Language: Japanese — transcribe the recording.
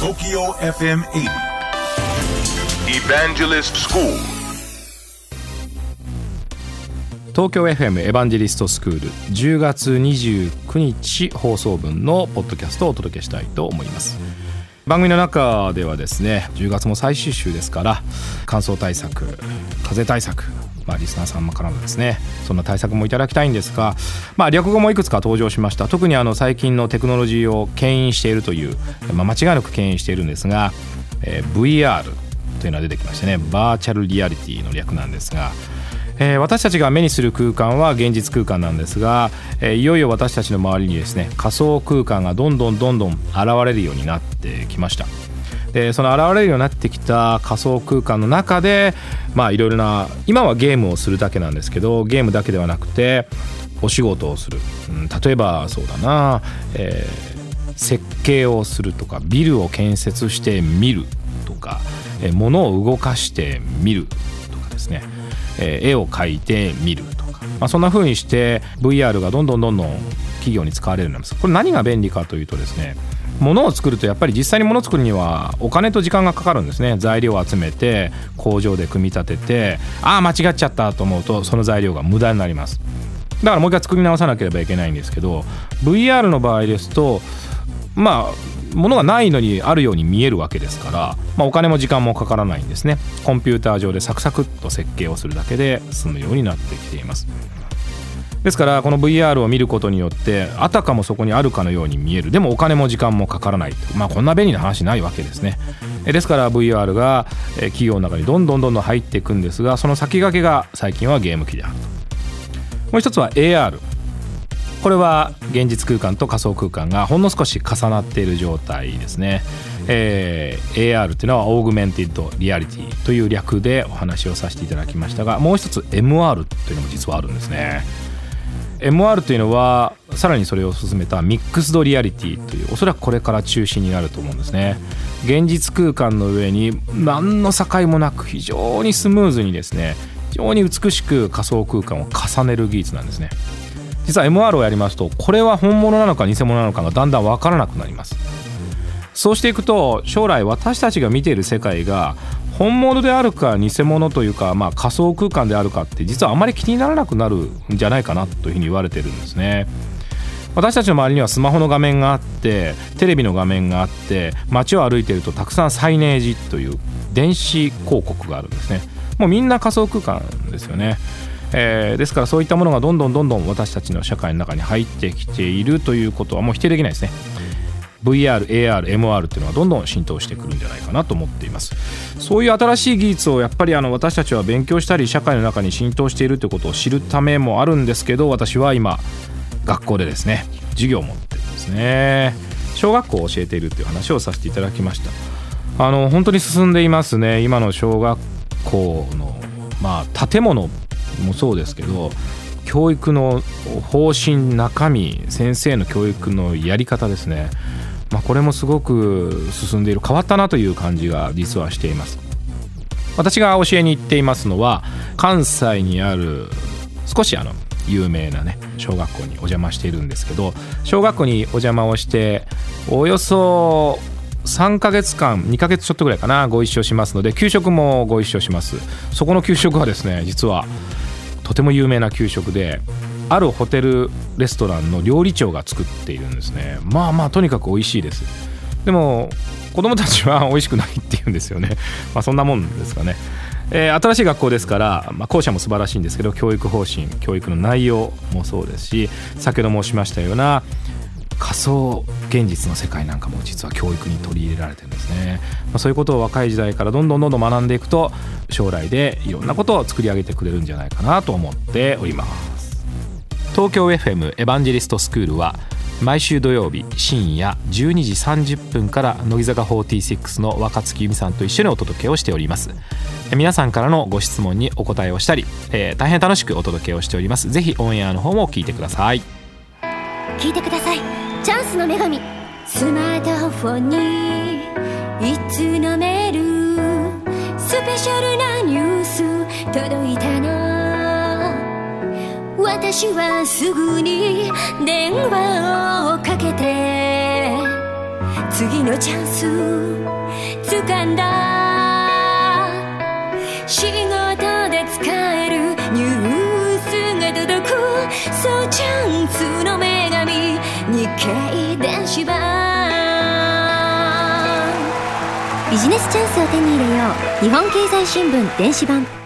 TOKYO FM 80 Evangelist School. 東京 FM エヴァンジェリストスクール10月29日放送分のポッドキャストをお届けしたいと思います番組の中ではですね10月も最終週ですから乾燥対策風対策まあ、リスナーさんからもですねそんな対策もいただきたいんですが、まあ、略語もいくつか登場しました。特にあの最近のテクノロジーを牽引しているという、まあ、間違いなく牽引しているんですが、えー、VR というのが出てきましてねバーチャルリアリティの略なんですがえー、私たちが目にする空間は現実空間なんですが、えー、いよいよ私たちの周りにですね仮想空間がどんどんどんどん現れるようになってきました。でその現れるようになってきた仮想空間の中でまあいろいろな今はゲームをするだけなんですけどゲームだけではなくてお仕事をする、うん、例えばそうだな、えー、設計をするとかビルを建設して見るとか、えー、物を動かして見るとかですね。え絵を描いてみるとか、まあ、そんな風にして VR がどんどんどんどん企業に使われるようになります。これ何が便利かというとですね物を作るとやっぱり実際に物を作るにはお金と時間がかかるんですね。材料を集めて工場で組み立ててああ間違っちゃったと思うとその材料が無駄になります。だからもう一回作り直さなければいけないんですけど VR の場合ですとまあものがないのにあるように見えるわけですから、まあ、お金も時間もかからないんですね。コンピューター上でサクサクっと設計をするだけで済むようになってきています。ですからこの VR を見ることによってあたかもそこにあるかのように見える。でもお金も時間もかからないまあこんな便利な話ないわけですね。ですから VR が企業の中にどんどんどんどん入っていくんですがその先駆けが最近はゲーム機であるもう一つは AR これは現実空間と仮想空間がほんの少し重なっている状態ですね、えー、AR っていうのは Augmented Reality という略でお話をさせていただきましたがもう一つ MR というのも実はあるんですね。MR というのはさらにそれを進めた Mixed Reality というおそらくこれから中心になると思うんですね。現実空間の上に何の境もなく非常にスムーズにですね非常に美しく仮想空間を重ねる技術なんですね。実は MR をやりますとこれは本物なのか偽物なのかがだんだん分からなくなります。そうしていくと将来私たちが見ている世界が本物であるか偽物というか、まあ、仮想空間であるかって実はあまり気にならなくなるんじゃないかなというふうに言われてるんですね。私たちの周りにはスマホの画面があってテレビの画面があって街を歩いてるとたくさんサイネージという電子広告があるんですね。もうみんな仮想空間ですよね。えー、ですからそういったものがどんどんどんどん私たちの社会の中に入ってきているということはもう否定できないですね。VR、AR、MR っていうのはどんどん浸透してくるんじゃないかなと思っています。そういう新しい技術をやっぱりあの私たちは勉強したり社会の中に浸透しているということを知るためもあるんですけど私は今学校でですね授業を持ってるんですね。小学校を教えているっていう話をさせていただきました。あの本当に進んでいますね。今の小学校のまあ建物もそうですけど教育の方針中身先生の教育のやり方ですね、まあ、これもすごく進んでいる変わったなという感じが実はしています。私が教えに行っていますのは関西にある少しあの有名なね小学校にお邪魔しているんですけど小学校にお邪魔をしておよそ3ヶ月間2ヶ月ちょっとぐらいかなご一緒しますので給食もご一緒します。そこの給食はですね実はとても有名な給食であるホテルレストランの料理長が作っているんですね。まあまあとにかく美味しいです。でも子供たちは美味しくないっていうんですよね。まあそんなもんですかね。えー、新しい学校ですから、まあ、校舎も素晴らしいんですけど教育方針教育の内容もそうですし先ほど申しましたような仮想現実の世界なんかも実は教育に取り入れられてるんですね、まあ、そういうことを若い時代からどんどんどんどん学んでいくと将来でいろんなことを作り上げてくれるんじゃないかなと思っております。東京 FM エヴァンジェリストスクールは毎週土曜日深夜12時30分から乃木坂46の若月由美さんと一緒にお届けをしております。皆さんからのご質問にお答えをしたり、えー、大変楽しくお届けをしております。ぜひオンエアの方も聞いてください。聞いてください。チャンスの女神。スマートフォンにいつのメールスペシャルなニュース届いたの。私はすぐに電話をかけて。次のチャンス掴んだ。日経電子版。ビジネスチャンスを手に入れよう。日本経済新聞電子版。